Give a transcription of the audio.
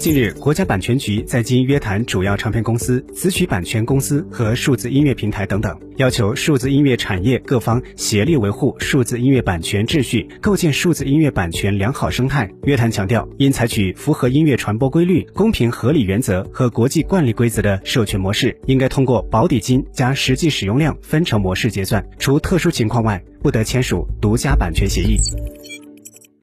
近日，国家版权局在京约谈主要唱片公司、词曲版权公司和数字音乐平台等等，要求数字音乐产业各方协力维护数字音乐版权秩序，构建数字音乐版权良好生态。约谈强调应采取符合音乐传播规律、公平合理原则和国际惯例规则的授权模式，应该通过保底金加实际使用量分成模式结算，除特殊情况外不得签署独家版权协议。